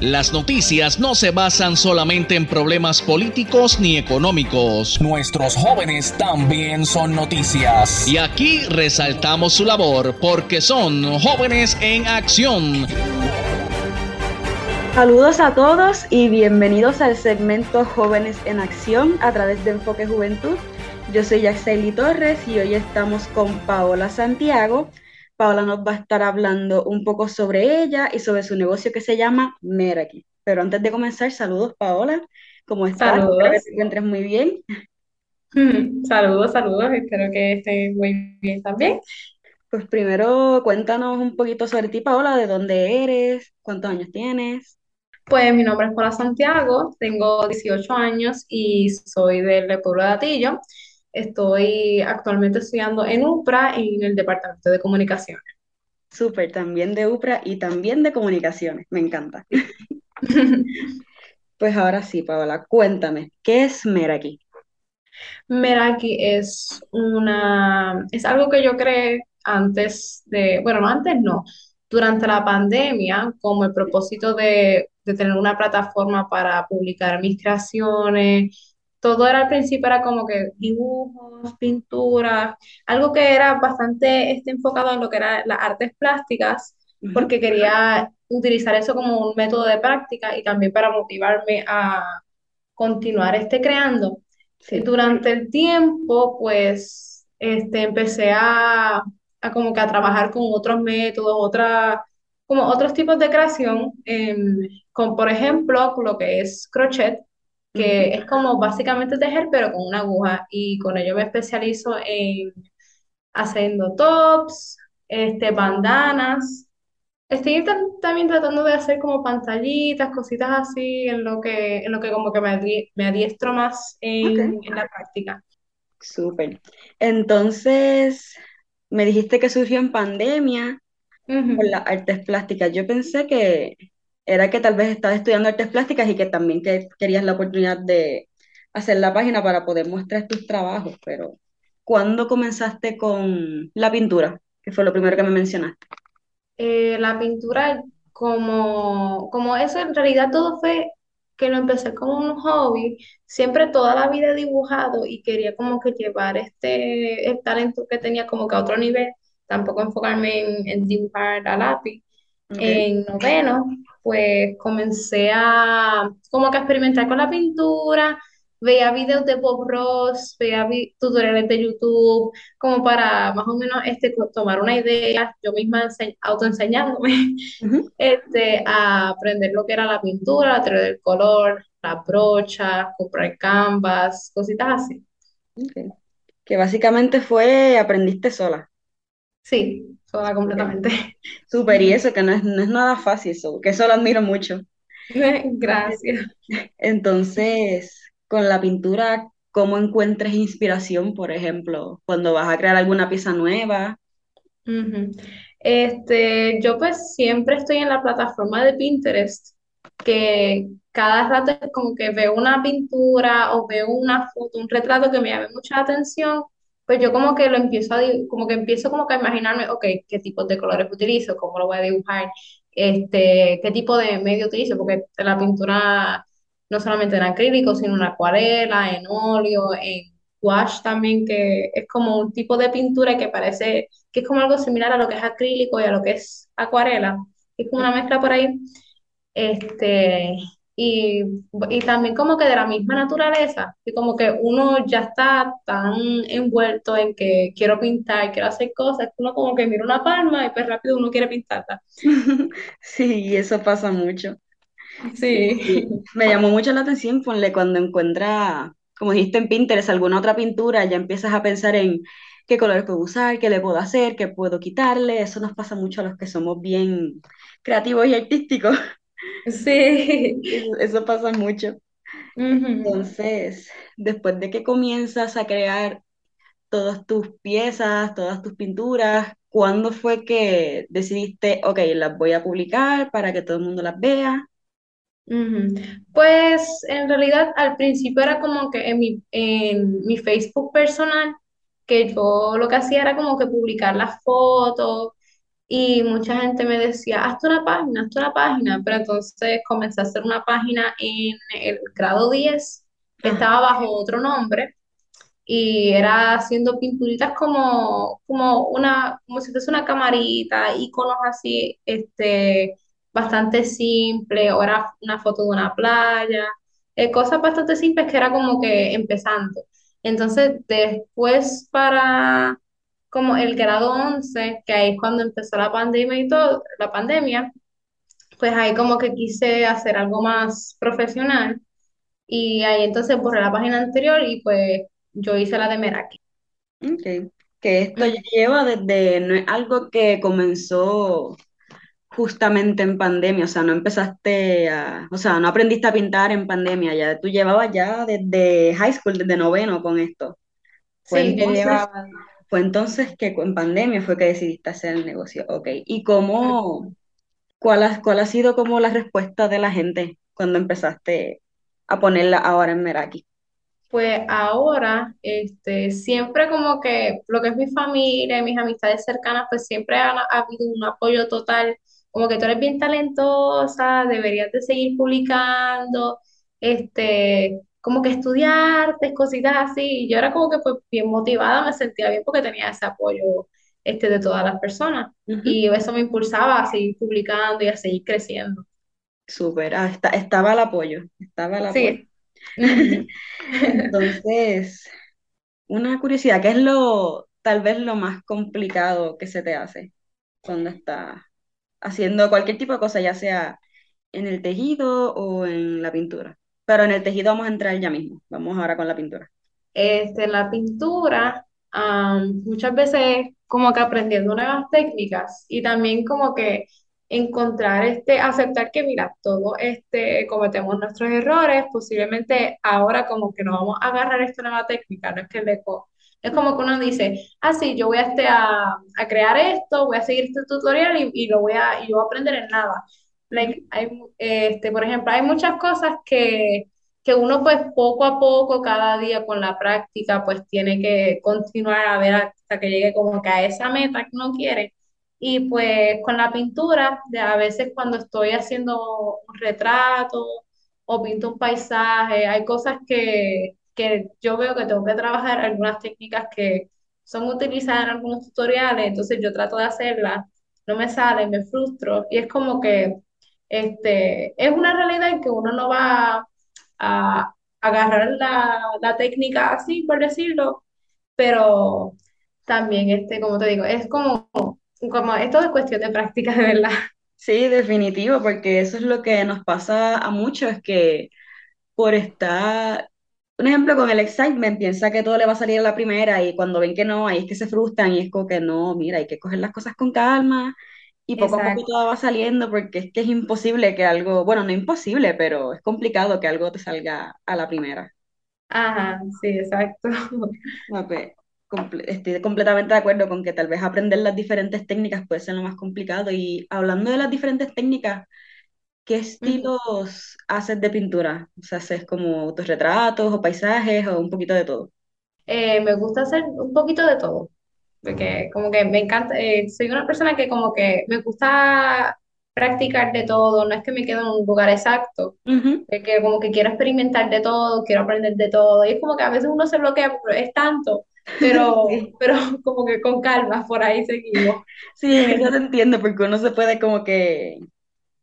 Las noticias no se basan solamente en problemas políticos ni económicos. Nuestros jóvenes también son noticias. Y aquí resaltamos su labor porque son jóvenes en acción. Saludos a todos y bienvenidos al segmento Jóvenes en Acción a través de Enfoque Juventud. Yo soy Yaxeli Torres y hoy estamos con Paola Santiago. Paola nos va a estar hablando un poco sobre ella y sobre su negocio que se llama Meraki. Pero antes de comenzar, saludos Paola. ¿Cómo estás? Saludos. Espero que te encuentres muy bien. Saludos, saludos. Espero que estés muy bien también. Pues primero cuéntanos un poquito sobre ti, Paola, de dónde eres, cuántos años tienes. Pues mi nombre es Paula Santiago, tengo 18 años y soy del pueblo de Atillo. Estoy actualmente estudiando en UPRA en el Departamento de Comunicaciones. Súper, también de UPRA y también de comunicaciones. Me encanta. Pues ahora sí, Paola, cuéntame, ¿qué es Meraki? Meraki es una, es algo que yo creé antes de, bueno, no antes no, durante la pandemia, como el propósito de, de tener una plataforma para publicar mis creaciones. Todo era al principio, era como que dibujos, pinturas, algo que era bastante este, enfocado en lo que eran las artes plásticas, porque quería utilizar eso como un método de práctica y también para motivarme a continuar este creando. Sí. Durante el tiempo, pues, este, empecé a, a como que a trabajar con otros métodos, otra, como otros tipos de creación, em, con, por ejemplo, lo que es crochet, que es como básicamente tejer, pero con una aguja, y con ello me especializo en haciendo tops, este, bandanas. Estoy tam- también tratando de hacer como pantallitas, cositas así, en lo que, en lo que como que me, adie- me adiestro más en, la práctica. Súper. Entonces, me dijiste que surgió en pandemia Ujú. por las artes plásticas. Yo pensé que era que tal vez estabas estudiando artes plásticas y que también que querías la oportunidad de hacer la página para poder mostrar tus trabajos, pero ¿cuándo comenzaste con la pintura? Que fue lo primero que me mencionaste. Eh, la pintura, como, como eso, en realidad todo fue que lo empecé como un hobby. Siempre toda la vida he dibujado y quería como que llevar este el talento que tenía como que a otro nivel. Tampoco enfocarme en, en dibujar a lápiz. Ok. En noveno, pues comencé a como que a experimentar con la pintura. Veía videos de Bob Ross, veía tutoriales de YouTube, como para más o menos este, tomar una idea, yo misma ense- autoenseñándome este, a aprender lo que era la pintura, la teoría del color, la brocha, comprar canvas, cositas así. Que básicamente fue, aprendiste sola. Sí, sola completamente. Súper, y eso que no es, no es nada fácil, eso, que eso lo admiro mucho. Gracias. Entonces, con la pintura, ¿cómo encuentras inspiración, por ejemplo, cuando vas a crear alguna pieza nueva? Este, yo pues siempre estoy en la plataforma de Pinterest, que cada rato es como que veo una pintura o veo una foto, un retrato que me llame mucha atención, pues yo como que lo empiezo a, como que empiezo como que a imaginarme, ok, qué tipos de colores utilizo, cómo lo voy a dibujar, este, qué tipo de medio utilizo, porque la pintura no solamente en acrílico, sino en acuarela, en óleo, en gouache también, que es como un tipo de pintura que parece que es como algo similar a lo que es acrílico y a lo que es acuarela, es como una mezcla por ahí. Este, y, y también como que de la misma naturaleza, que como que uno ya está tan envuelto en que quiero pintar, quiero hacer cosas, uno como que mira una palma y pues rápido uno quiere pintarla. Sí, eso pasa mucho. Sí. Y me llamó mucho la atención, ponle, cuando encuentras, como dijiste en Pinterest, alguna otra pintura, ya empiezas a pensar en qué colores puedo usar, qué le puedo hacer, qué puedo quitarle. Eso nos pasa mucho a los que somos bien creativos y artísticos. Sí. Eso, pasa mucho. Entonces, después de que comienzas a crear todas tus piezas, todas tus pinturas, ¿cuándo fue que decidiste, ok, las voy a publicar para que todo el mundo las vea? Pues en realidad al principio era como que en mi, en mi Facebook personal, que yo lo que hacía era como que publicar las fotos y mucha gente me decía, hazte una página, hazte una página, pero entonces comencé a hacer una página en el grado 10, que estaba bajo otro nombre, y era haciendo pinturitas como, como una, como si fuese una camarita, iconos así, este, bastante simple, o era una foto de una playa, eh, cosas bastante simples que era como que empezando. Entonces, después para como el grado 11, que ahí es cuando empezó la pandemia y todo, la pandemia, pues ahí como que quise hacer algo más profesional y ahí entonces borré la página anterior y pues yo hice la de Meraki. Ok, que esto lleva desde, no es algo que comenzó justamente en pandemia, o sea, no empezaste a, o sea, no aprendiste a pintar en pandemia, ya tú llevabas ya desde high school, desde noveno con esto. Sí, yo llevaba fue entonces que en pandemia fue que decidiste hacer el negocio. Ok. ¿Y cómo, cuál ha, sido como la respuesta de la gente cuando empezaste a ponerla ahora en Meraki? Pues ahora, este, siempre como que lo que es mi familia y mis amistades cercanas, pues siempre ha, ha habido un apoyo total, como que tú eres bien talentosa, deberías de seguir publicando, este, como que estudiarte, cositas así. Y yo era como que pues bien motivada, me sentía bien porque tenía ese apoyo este, de todas las personas. Y eso me impulsaba a seguir publicando y a seguir creciendo. Súper, ah, estaba el apoyo, estaba el apoyo. Sí. Entonces, una curiosidad, ¿qué es lo, tal vez lo más complicado que se te hace cuando estás haciendo cualquier tipo de cosa, ya sea en el tejido o en la pintura? Pero en el tejido vamos a entrar ya mismo. Vamos ahora con la pintura. Este, la pintura, muchas veces como que aprendiendo nuevas técnicas y también como que encontrar este, aceptar que mira, todos este, cometemos nuestros errores, posiblemente ahora como que no vamos a agarrar esta nueva técnica, no es que le es como que uno dice, ah, sí, yo voy a, este, a, a crear esto, voy a seguir este tutorial y, y, lo voy a, y yo voy a aprender en nada hay, este, por ejemplo, hay muchas cosas que, que uno pues poco a poco, cada día con la práctica, pues tiene que continuar a ver hasta que llegue como que a esa meta que uno quiere. Y pues con la pintura, de a veces cuando estoy haciendo un retrato o pinto un paisaje, hay cosas que, que yo veo que tengo que trabajar, algunas técnicas que son utilizadas en algunos tutoriales, entonces yo trato de hacerlas, no me salen, me frustro y es como que este, es una realidad en que uno no va a, agarrar la, técnica así, por decirlo, pero también, este, como te digo, es como, como esto es cuestión de práctica, de verdad. Sí, definitivo, porque eso es lo que nos pasa a muchos, que por estar, un ejemplo con el excitement, piensa que todo le va a salir a la primera y cuando ven que no, ahí es que se frustran y es como que no, mira, hay que coger las cosas con calma y poco a poco todo va saliendo porque es que es imposible que algo, bueno, no imposible, pero es complicado que algo te salga a la primera. Ajá, sí, exacto. Pues, estoy completamente de acuerdo con que tal vez aprender las diferentes técnicas puede ser lo más complicado. Y hablando de las diferentes técnicas, ¿qué estilos haces de pintura? O sea, ¿haces como autorretratos o paisajes o un poquito de todo? Eh, me gusta hacer un poquito de todo porque como que me encanta, eh, soy una persona que como que me gusta practicar de todo, no es que me quedo en un lugar exacto, que como que quiero experimentar de todo, quiero aprender de todo, y es como que a veces uno se bloquea, pero es tanto, pero, pero como que con calma, por ahí seguimos. Sí, eso te entiendo, porque uno se puede como que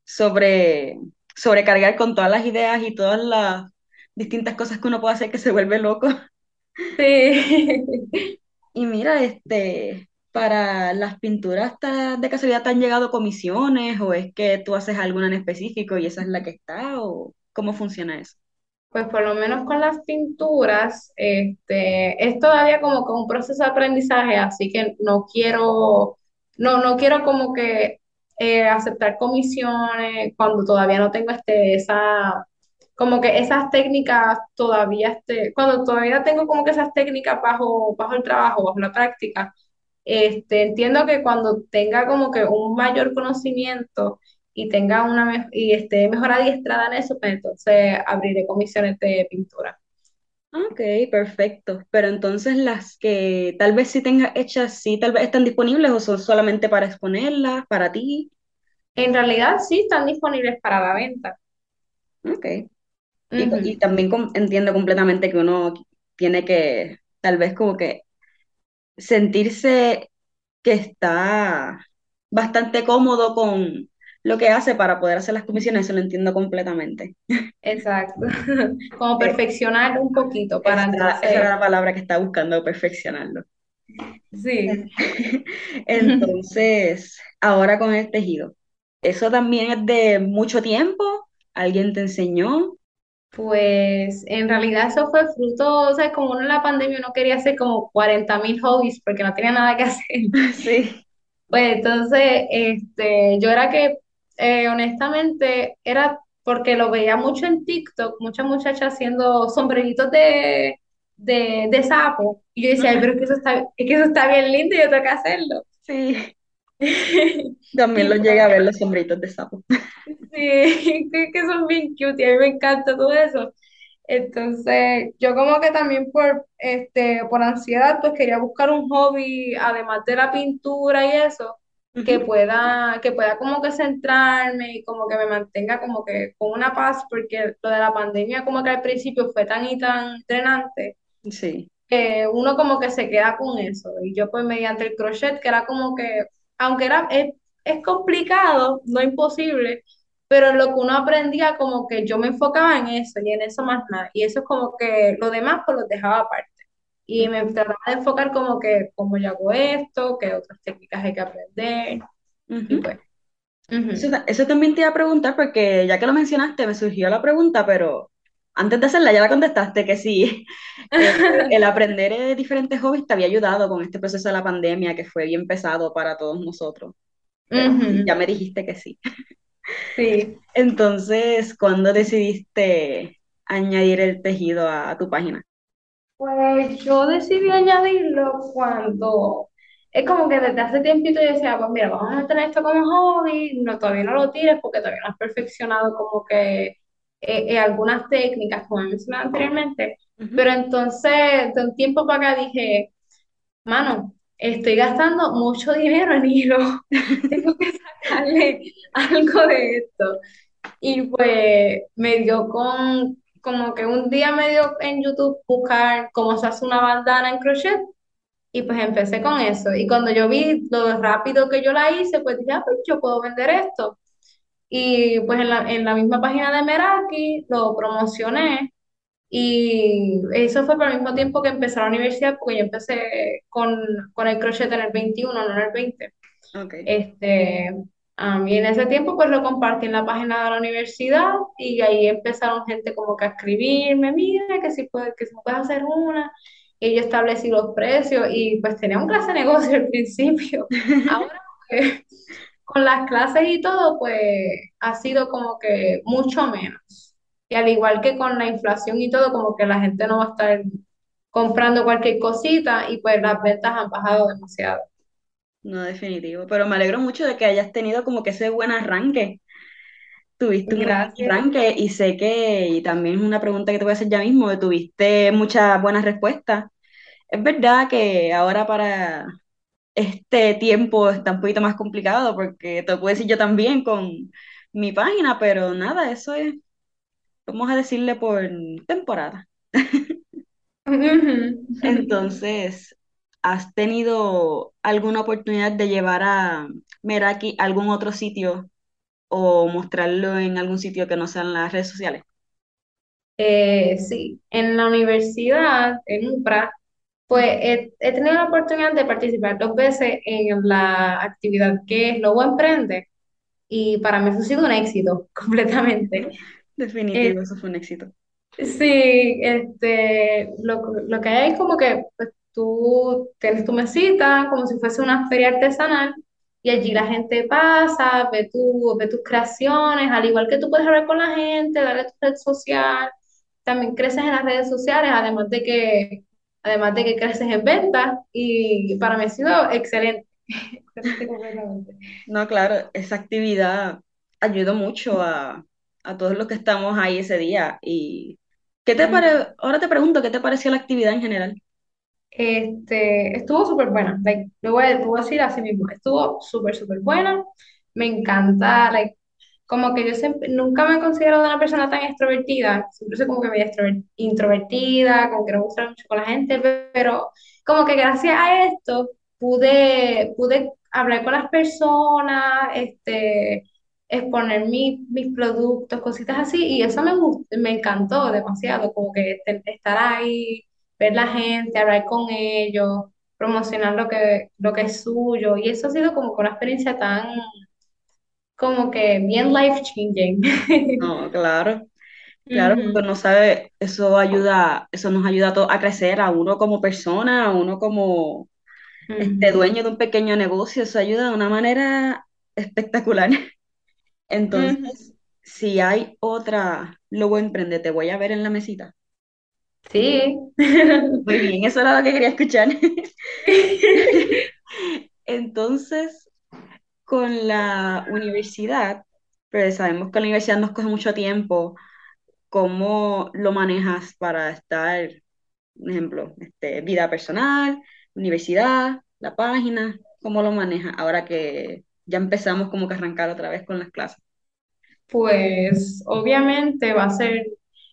sobre, sobrecargar con todas las ideas y todas las distintas cosas que uno puede hacer que se vuelve loco. Sí. Y mira, este, para las pinturas, ¿de casualidad te han llegado comisiones o es que tú haces alguna en específico y esa es la que está o cómo funciona eso? Pues por lo menos con las pinturas, este, es todavía como que un proceso de aprendizaje, así que no quiero, no, no quiero como que eh, aceptar comisiones cuando todavía no tengo este, esa, como que esas técnicas todavía, este, cuando todavía tengo como que esas técnicas bajo, bajo el trabajo, bajo la práctica, este, entiendo que cuando tenga como que un mayor conocimiento y tenga una y esté mejor adiestrada en eso, pues entonces abriré comisiones de pintura. Ok, perfecto. Pero entonces las que tal vez sí tengas hechas, sí, tal vez están disponibles o son solamente para exponerlas, para ti. En realidad sí están disponibles para la venta. Ok. Y, y también com- entiendo completamente que uno tiene que tal vez como que sentirse que está bastante cómodo con lo que hace para poder hacer las comisiones, eso lo entiendo completamente. Exacto. Como perfeccionar un poquito para esa, esa era entonces, la palabra que estaba buscando, perfeccionarlo. sí. Entonces, ahora con el tejido, ¿eso también es de mucho tiempo? ¿Alguien te enseñó? Pues en realidad eso fue fruto, o sea, como uno en la pandemia uno quería hacer como 40 mil hobbies porque no tenía nada que hacer. Sí. Pues entonces, este, yo era que, eh, honestamente, era porque lo veía mucho en TikTok, muchas muchachas haciendo sombreritos de, de, de sapo. Y yo decía, ay, pero es que eso está, es que eso está bien lindo y yo tengo que hacerlo. Sí, también los llegué a ver los sombritos de sapo. sí, que, que son bien cute y a mí me encanta todo eso. Entonces, yo como que también por, este, por ansiedad, pues quería buscar un hobby, además de la pintura y eso, que pueda, que pueda como que centrarme y como que me mantenga como que con una paz, porque lo de la pandemia como que al principio fue tan y tan drenante, Sí, que uno como que se queda con eso. Y yo pues mediante el crochet, que era como que, aunque era, es, es complicado, no imposible, pero en lo que uno aprendía como que yo me enfocaba en eso y en eso más nada. Y eso es como que lo demás pues lo dejaba aparte. Y me trataba de enfocar como que cómo yo hago esto, qué otras técnicas hay que aprender. Y ujú. pues, Eso, ujú. ta- eso también te iba a preguntar porque ya que lo mencionaste me surgió la pregunta, pero antes de hacerla ya la contestaste que sí. Eh, el aprender eh, diferentes hobbies te había ayudado con este proceso de la pandemia que fue bien pesado para todos nosotros, ya me dijiste que sí. Sí. Entonces, ¿cuándo decidiste añadir el tejido a, a tu página? Pues yo decidí añadirlo cuando es como que desde hace tiempito yo decía, pues mira, vamos a tener esto como hobby, no, todavía no lo tires porque todavía no has perfeccionado como que eh, eh, algunas técnicas, como he mencionado anteriormente, Ujú. pero entonces de un tiempo para acá dije, mano, estoy gastando mucho dinero en hilo, tengo que sacarle algo de esto. Y pues me dio con, como que un día me dio en YouTube buscar cómo se hace una bandana en crochet y pues empecé con eso. Y cuando yo vi lo rápido que yo la hice, pues dije, ah, pues yo puedo vender esto. Y pues en la, en la misma página de Meraki lo promocioné y eso fue por el mismo tiempo que empecé la universidad, porque yo empecé con, con el crochet en el 21 no en el veinte Ok. este, a mí en ese tiempo pues lo compartí en la página de la universidad y ahí empezaron gente como que a escribirme, mira, que si puedes, que si puedes hacer una. Y yo establecí los precios y pues tenía un clase de negocio al principio. Ahora pues, con las clases y todo pues ha sido como que mucho menos. Y al igual que con la inflación y todo, como que la gente no va a estar comprando cualquier cosita y pues las ventas han bajado demasiado. No, definitivo, pero me alegro mucho de que hayas tenido como que ese buen arranque. Tuviste un Gracias. arranque y sé que, y también es una pregunta que te voy a hacer ya mismo, tuviste muchas buenas respuestas. Es verdad que ahora para este tiempo está un poquito más complicado porque te lo puedo decir yo también con mi página, pero nada, eso es, vamos a decirle por temporada. Entonces, ¿has tenido alguna oportunidad de llevar a Meraki a algún otro sitio o mostrarlo en algún sitio que no sean las redes sociales? Eh, sí, en la universidad, en UPRA, pues he, he tenido la oportunidad de participar dos veces en la actividad que es Lobo Emprende y para mí eso ha sido un éxito completamente. Definitivo, eso fue un éxito. Sí, este, lo, lo que hay es como que pues, tú tienes tu mesita, como si fuese una feria artesanal, y allí la gente pasa, ve, tu, ve tus creaciones, al igual que tú puedes hablar con la gente, darle tu red social, también creces en las redes sociales, además de que, además de que creces en ventas, y para mí ha sido excelente. No, claro, esa actividad ayudó mucho a, a todos los que estamos ahí ese día. Y ¿Qué te pare... Ahora te pregunto, ¿qué te pareció la actividad en general? Este, estuvo súper buena, like, lo voy a, lo voy a decir así mismo, estuvo súper, súper buena, me encanta, like, como que yo siempre, nunca me he considerado una persona tan extrovertida, siempre soy como que medio extrover- introvertida, como que no me gusta mucho con la gente, pero como que gracias a esto pude, pude hablar con las personas, este, exponer mi- mis productos, cositas así, y eso me gustó, me encantó demasiado, como que estar ahí ver la gente, hablar con ellos, promocionar lo que, lo que es suyo. Y eso ha sido como una experiencia tan, como que bien life changing. No, claro, claro, porque uno sabe, eso ayuda, eso nos ayuda a, to- a crecer, a uno como persona, a uno como este dueño de un pequeño negocio, eso ayuda de una manera espectacular. Entonces, si hay otra Lobo Emprende, te voy a ver en la mesita. Sí. Muy bien, eso era lo que quería escuchar. Entonces, con la universidad, pues sabemos que la universidad nos coge mucho tiempo. ¿Cómo lo manejas para estar, por ejemplo, este, vida personal, universidad, la página? ¿Cómo lo manejas ahora que ya empezamos como que a arrancar otra vez con las clases? Pues obviamente va a ser,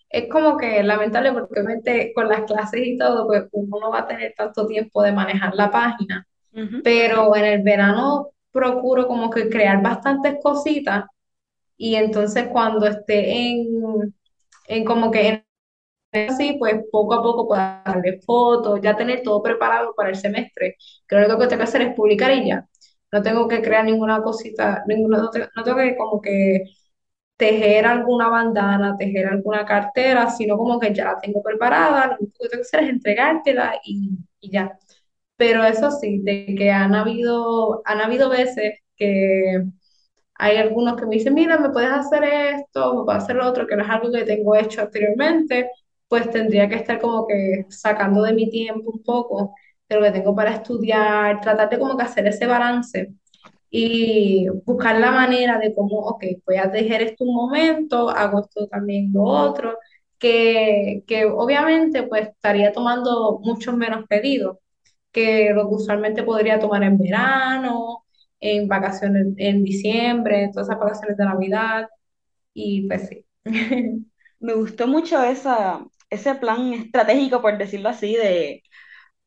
es como que lamentable porque obviamente con las clases y todo, pues uno no va a tener tanto tiempo de manejar la página, pero en el verano procuro como que crear bastantes cositas y entonces cuando esté en, en como que en así, pues poco a poco puedo darle fotos, ya tener todo preparado para el semestre. Que lo único que tengo que hacer es publicar y ya. No tengo que crear ninguna cosita, ninguna, no tengo, no tengo que como que tejer alguna bandana, tejer alguna cartera, sino como que ya la tengo preparada, lo único que tengo que hacer es entregártela y, y ya. Pero eso sí, de que han habido, han habido veces que hay algunos que me dicen, mira, me puedes hacer esto, me puedes hacer lo otro, que no es algo que tengo hecho anteriormente, pues tendría que estar como que sacando de mi tiempo un poco de lo que tengo para estudiar, tratar de como que hacer ese balance y buscar la manera de cómo, ok, voy a dejar esto un momento, hago esto también lo otro, que, que obviamente pues estaría tomando muchos menos pedidos que lo que usualmente podría tomar en verano, en vacaciones en diciembre, todas esas vacaciones de Navidad, y pues sí. Me gustó mucho esa, ese plan estratégico, por decirlo así, de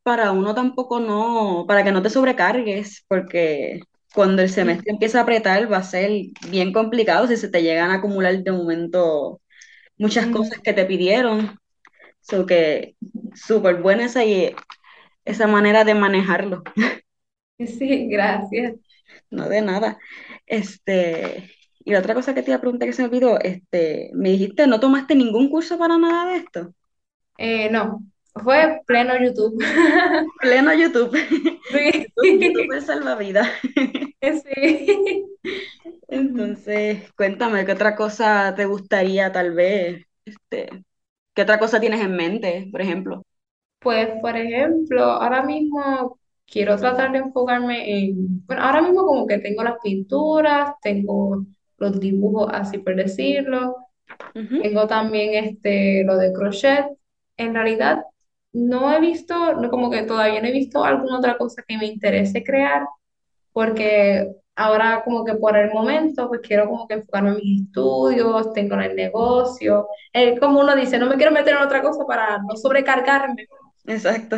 para uno tampoco no, para que no te sobrecargues, porque cuando el semestre empieza a apretar va a ser bien complicado si se te llegan a acumular de momento muchas cosas que te pidieron. So que súper buena esa, y- esa manera de manejarlo, Sí, gracias. no de nada. Este, y la otra cosa que te iba a preguntar que se me olvidó, este, me dijiste, ¿no tomaste ningún curso para nada de esto? Eh, no, fue pleno YouTube. Pleno YouTube. Sí, YouTube, YouTube es salvavidas. sí. Entonces, cuéntame, ¿qué otra cosa te gustaría tal vez? Este, ¿qué otra cosa tienes en mente, por ejemplo? Pues, por ejemplo, ahora mismo quiero tratar de enfocarme en, bueno, ahora mismo como que tengo las pinturas, tengo los dibujos, así por decirlo, tengo también este, lo de crochet. En realidad, no he visto, no, como que todavía no he visto alguna otra cosa que me interese crear, porque ahora como que por el momento, pues quiero como que enfocarme en mis estudios, tengo el negocio. Eh, como uno dice, no me quiero meter en otra cosa para no sobrecargarme. Exacto.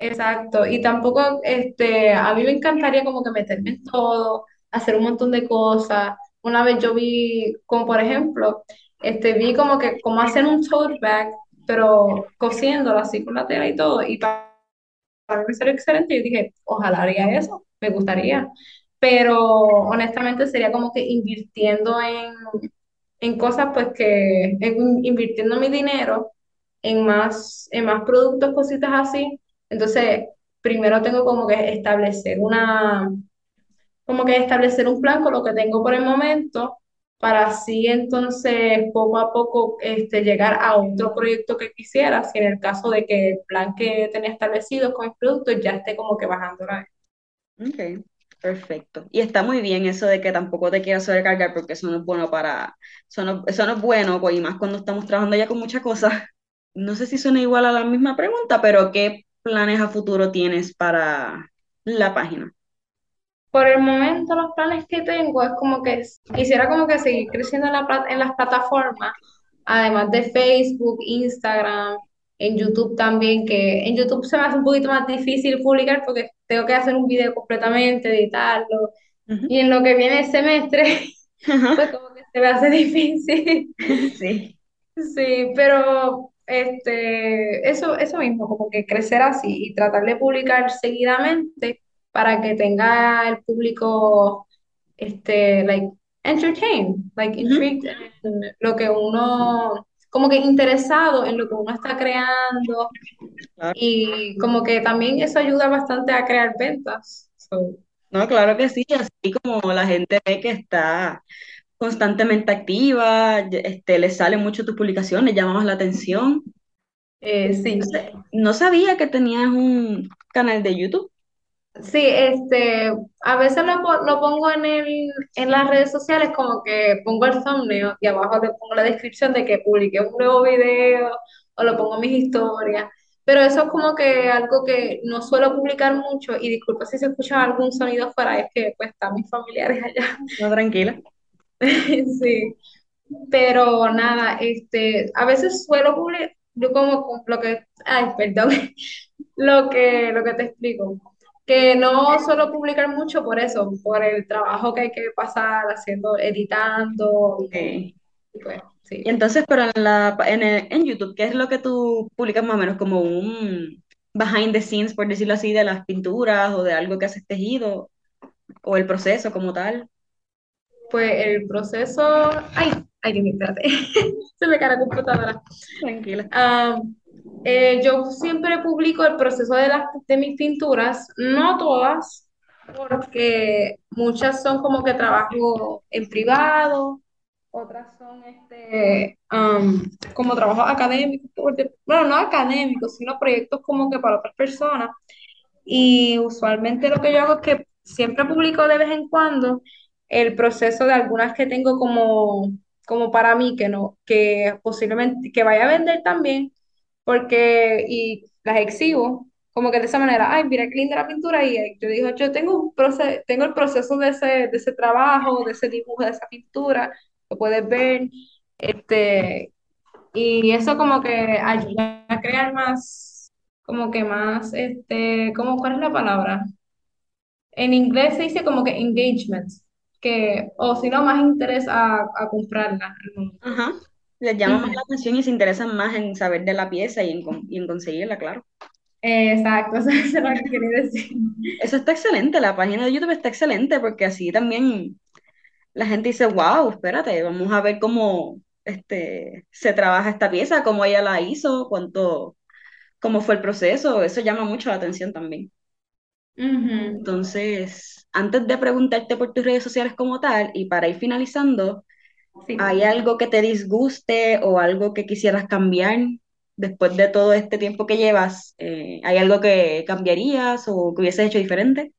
Exacto, y tampoco, este, a mí me encantaría como que meterme en todo, hacer un montón de cosas. Una vez yo vi, como por ejemplo, este, vi como que cómo hacer un tote bag, pero cosiéndolo así con la tela y todo, y pa- para mí salió excelente, y dije, ojalá haría eso, me gustaría. Pero honestamente sería como que invirtiendo en, en cosas, pues que, en- invirtiendo mi dinero en más, en más productos, cositas así. Entonces, primero tengo como que establecer una, como que establecer un plan con lo que tengo por el momento, para así entonces poco a poco este, llegar a otro proyecto que quisiera, si en el caso de que el plan que tenía establecido con mis productos ya esté como que bajando la Ok, perfecto. Y está muy bien eso de que tampoco te quieras sobrecargar porque eso no es bueno para, eso no, eso no es bueno, pues, y más cuando estamos trabajando ya con muchas cosas. No sé si suena igual a la misma pregunta, pero ¿qué planes a futuro tienes para la página? Por el momento los planes que tengo es como que quisiera como que seguir creciendo en, la, en las plataformas, además de Facebook, Instagram, en YouTube también, que en YouTube se me hace un poquito más difícil publicar porque tengo que hacer un video completamente, editarlo, y en lo que viene el semestre, pues como que se me hace difícil. Sí. Sí, pero este, eso, eso mismo, como que crecer así y tratar de publicar seguidamente para que tenga el público, este, like, entertained, like, intrigued en lo que uno, como que interesado en lo que uno está creando. Y como que también eso ayuda bastante a crear ventas. No, claro que sí, así como la gente ve que está constantemente activa, este, le salen mucho tus publicaciones, llamamos la atención. Eh, sí. No sabía que tenías un canal de YouTube. Sí, este, a veces lo, lo pongo en, el, en las redes sociales como que pongo el thumbnail y abajo le pongo la descripción de que publiqué un nuevo video o lo pongo en mis historias. Pero eso es como que algo que no suelo publicar mucho y disculpa si se escucha algún sonido fuera, es que pues están mis familiares allá. No, tranquila. Sí, pero nada, este, a veces suelo publicar, yo como lo que, ay, perdón, lo que, lo que te explico, que no suelo publicar mucho por eso, por el trabajo que hay que pasar haciendo, editando, y, pues, sí. Y entonces, pero en, la, en, en YouTube, ¿qué es lo que tú publicas más o menos? Como un behind the scenes, por decirlo así, de las pinturas o de algo que haces tejido, o el proceso como tal pues el proceso, ay, ay, que me se me cae la computadora. Tranquila. Eh, yo siempre publico el proceso de, las, de mis pinturas, no todas, porque muchas son como que trabajo en privado, otras son este, como trabajo académico, bueno, no académicos, sino proyectos como que para otras personas. Y usualmente lo que yo hago es que siempre publico de vez en cuando el proceso de algunas que tengo como, como para mí, que no, que posiblemente, que vaya a vender también, porque, y las exhibo, como que de esa manera, ay, mira qué linda la pintura, y yo digo, yo tengo, un proceso, tengo el proceso de ese, de ese trabajo, de ese dibujo, de esa pintura, lo puedes ver, este, y eso como que ayuda a crear más, como que más, este, como, ¿cuál es la palabra? En inglés se dice como que engagement, que, o si no, más interés a, a comprarla. Ajá. Les llama más la atención y se interesan más en saber de la pieza y en, y en conseguirla, claro. Exacto, eso es lo que quería decir. Eso está excelente, la página de YouTube está excelente porque así también la gente dice, wow, espérate, vamos a ver cómo este, se trabaja esta pieza, cómo ella la hizo, cuánto, cómo fue el proceso, eso llama mucho la atención también. Entonces, antes de preguntarte por tus redes sociales como tal, y para ir finalizando, ¿hay algo que te disguste o algo que quisieras cambiar después de todo este tiempo que llevas? Eh, ¿hay algo que cambiarías o que hubieses hecho diferente?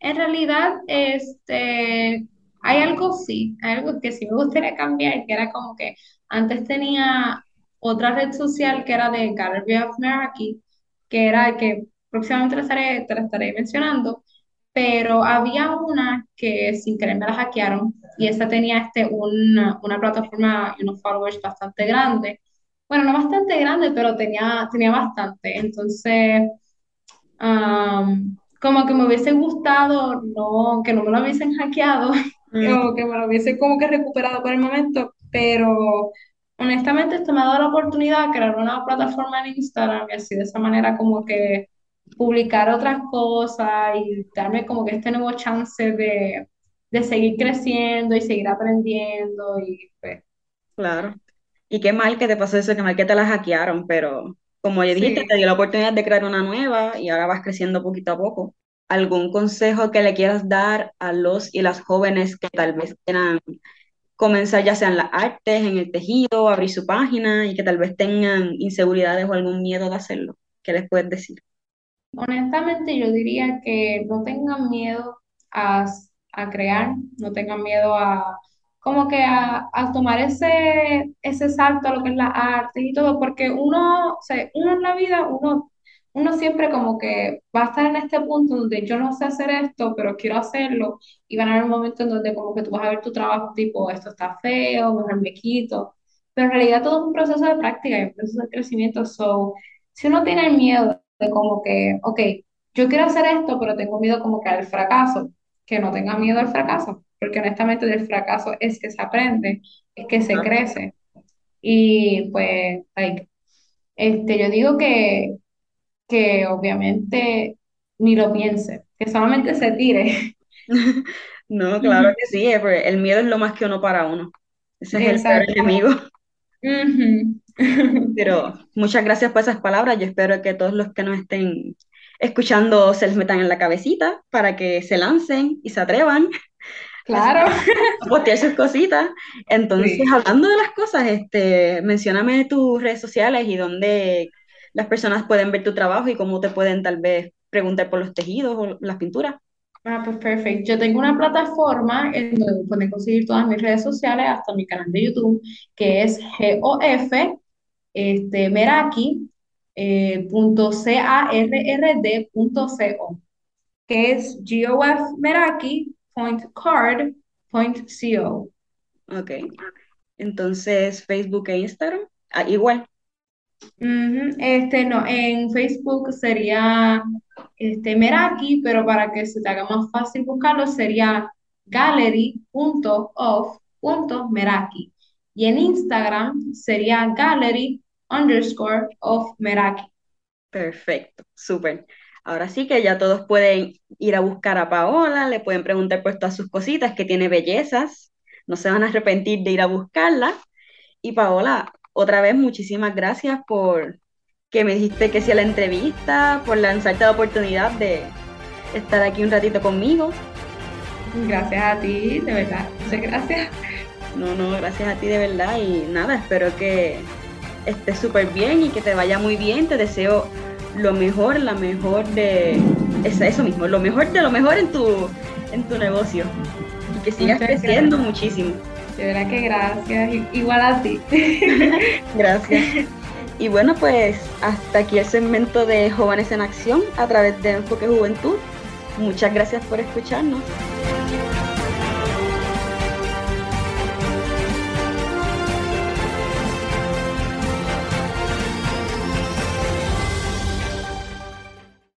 En realidad, este, hay algo sí, hay algo que sí me gustaría cambiar, que era como que antes tenía otra red social que era de Gallery of Meraki, que era que próximamente te estaré, te la estaré mencionando, pero había una que sin querer me la hackearon y esa tenía este, una, una plataforma y unos followers bastante grandes. Bueno, no bastante grande, pero tenía, tenía bastante. Entonces, como que me hubiese gustado no, que no me lo hubiesen hackeado, mm. como que me lo hubiese como que recuperado por el momento, pero honestamente esto me ha dado la oportunidad de crear una plataforma en Instagram y así de esa manera como que publicar otras cosas y darme como que este nuevo chance de, seguir creciendo y seguir aprendiendo y pues. Claro. Y qué mal que te pasó eso, qué mal que te la hackearon, pero como ya dijiste, te dio la oportunidad de crear una nueva y ahora vas creciendo poquito a poco. ¿Algún consejo que le quieras dar a los y las jóvenes que tal vez quieran comenzar ya sea en las artes, en el tejido, abrir su página y que tal vez tengan inseguridades o algún miedo de hacerlo? ¿Qué les puedes decir? Honestamente, yo diría que no tengan miedo a, crear, no tengan miedo a como que a, tomar ese, ese salto a lo que es la arte y todo, porque uno, o sea, uno en la vida, uno, uno siempre como que va a estar en este punto donde yo no sé hacer esto, pero quiero hacerlo, y van a haber un momento en donde como que tú vas a ver tu trabajo tipo, esto está feo, mejor me quito, pero en realidad todo es un proceso de práctica y un proceso de crecimiento, so, si uno tiene miedo de como que, ok, yo quiero hacer esto, pero tengo miedo como que al fracaso, que no tenga miedo al fracaso, porque honestamente del fracaso es que se aprende, es que se crece. Y pues, like, este, yo digo que, que obviamente ni lo piense, que solamente se tire. No, claro que sí, el miedo es lo más que uno para uno. Ese es el enemigo. Pero muchas gracias por esas palabras. Yo espero que todos los que nos estén escuchando se les metan en la cabecita para que se lancen y se atrevan. Claro. A postear sus cositas. Entonces, hablando de las cosas, este, mencióname tus redes sociales y dónde las personas pueden ver tu trabajo y cómo te pueden tal vez preguntar por los tejidos o las pinturas. Ah, pues perfecto. Yo tengo una plataforma en donde pueden conseguir todas mis redes sociales, hasta mi canal de YouTube, que es GOF, este, Meraki, eh, que es GOF Meraki point card point co. Ok. Entonces, Facebook e Instagram, ah, igual. Este, no, en Facebook sería este, Meraki, pero para que se te haga más fácil buscarlo sería gallery.of.meraki. Y en Instagram sería gallery underscore of Meraki. Perfecto, súper. Ahora sí que ya todos pueden ir a buscar a Paola, le pueden preguntar por todas sus cositas, que tiene bellezas, no se van a arrepentir de ir a buscarla. Y Paola, otra vez muchísimas gracias por que me dijiste que sí a la entrevista, por lanzarte la oportunidad de estar aquí un ratito conmigo. Gracias a ti, de verdad, muchas gracias. No, no, gracias a ti de verdad y nada, espero que estés súper bien y que te vaya muy bien, te deseo lo mejor, la mejor de eso mismo, lo mejor de lo mejor en tu, en tu negocio y que sigas creciendo muchísimo. De verdad que gracias, igual a ti. gracias. Y bueno, pues hasta aquí el segmento de Jóvenes en Acción a través de Enfoque Juventud. Muchas gracias por escucharnos.